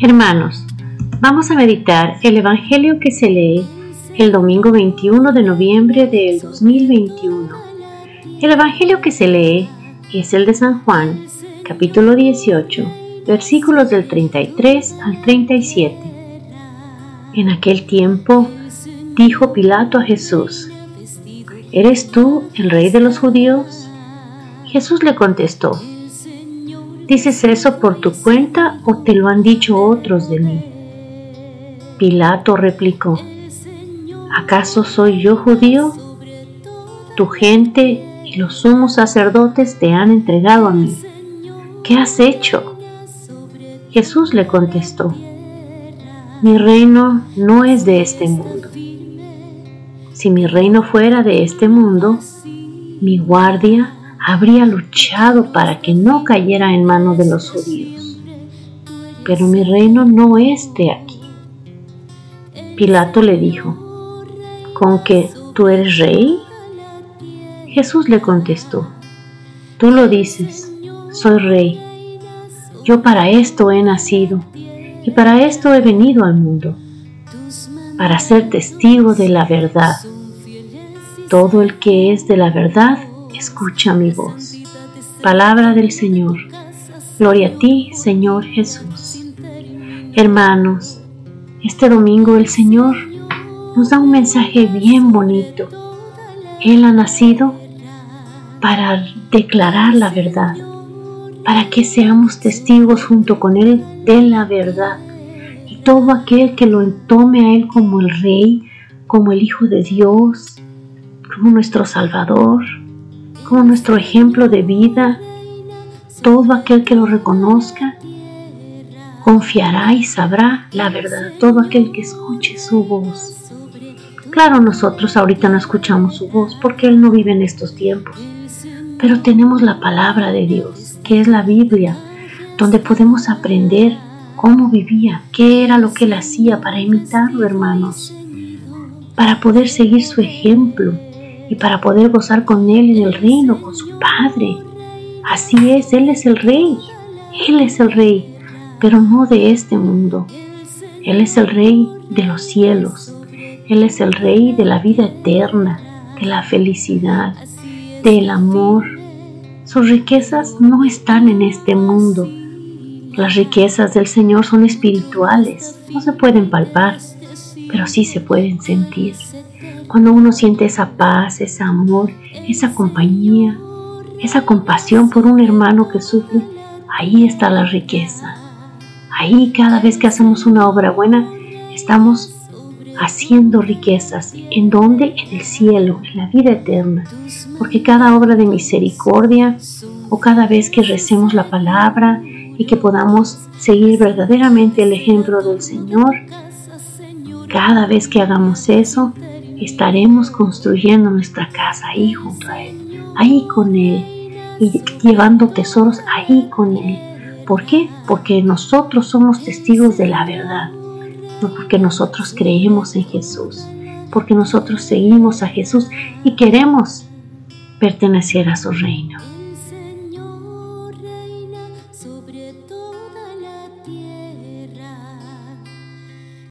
Hermanos, vamos a meditar el Evangelio que se lee el domingo 21 de noviembre del 2021. El Evangelio que se lee es el de San Juan, capítulo 18, versículos del 33 al 37. En aquel tiempo dijo Pilato a Jesús, ¿Eres tú el rey de los judíos? Jesús le contestó, ¿Dices eso por tu cuenta o te lo han dicho otros de mí? Pilato replicó, ¿acaso soy yo judío? Tu gente y los sumos sacerdotes te han entregado a mí. ¿Qué has hecho? Jesús le contestó, mi reino no es de este mundo. Si mi reino fuera de este mundo, mi guardia habría luchado para que no cayera en manos de los judíos. Pero mi reino no es de aquí. Pilato le dijo, ¿con que tú eres rey? Jesús le contestó, tú lo dices, soy rey. Yo para esto he nacido y para esto he venido al mundo, para ser testigo de la verdad. Todo el que es de la verdad escucha mi voz. Palabra del Señor. Gloria a ti, Señor Jesús. Hermanos, este domingo el Señor nos da un mensaje bien bonito. Él ha nacido para declarar la verdad, para que seamos testigos junto con Él de la verdad. Y todo aquel que lo tome a Él como el Rey, como el Hijo de Dios, como nuestro Salvador, como nuestro ejemplo de vida. Todo aquel que lo reconozca confiará y sabrá la verdad. Todo aquel que escuche su voz. Claro, nosotros ahorita no escuchamos su voz porque Él no vive en estos tiempos. Pero tenemos la palabra de Dios, que es la Biblia, donde podemos aprender cómo vivía, qué era lo que Él hacía para imitarlo, hermanos, para poder seguir su ejemplo y para poder gozar con Él en el reino, con su Padre. Así es, Él es el Rey, Él es el Rey, pero no de este mundo. Él es el Rey de los cielos, Él es el Rey de la vida eterna, de la felicidad, del amor. Sus riquezas no están en este mundo. Las riquezas del Señor son espirituales, no se pueden palpar, pero sí se pueden sentir. Cuando uno siente esa paz, ese amor, esa compañía, esa compasión por un hermano que sufre, ahí está la riqueza. Ahí cada vez que hacemos una obra buena, estamos haciendo riquezas. ¿En dónde? En el cielo, en la vida eterna. Porque cada obra de misericordia o cada vez que recemos la palabra y que podamos seguir verdaderamente el ejemplo del Señor, cada vez que hagamos eso, estaremos construyendo nuestra casa ahí junto a Él, ahí con Él y llevando tesoros ahí con Él. ¿Por qué? Porque nosotros somos testigos de la verdad, no porque nosotros creemos en Jesús, porque nosotros seguimos a Jesús y queremos pertenecer a su reino.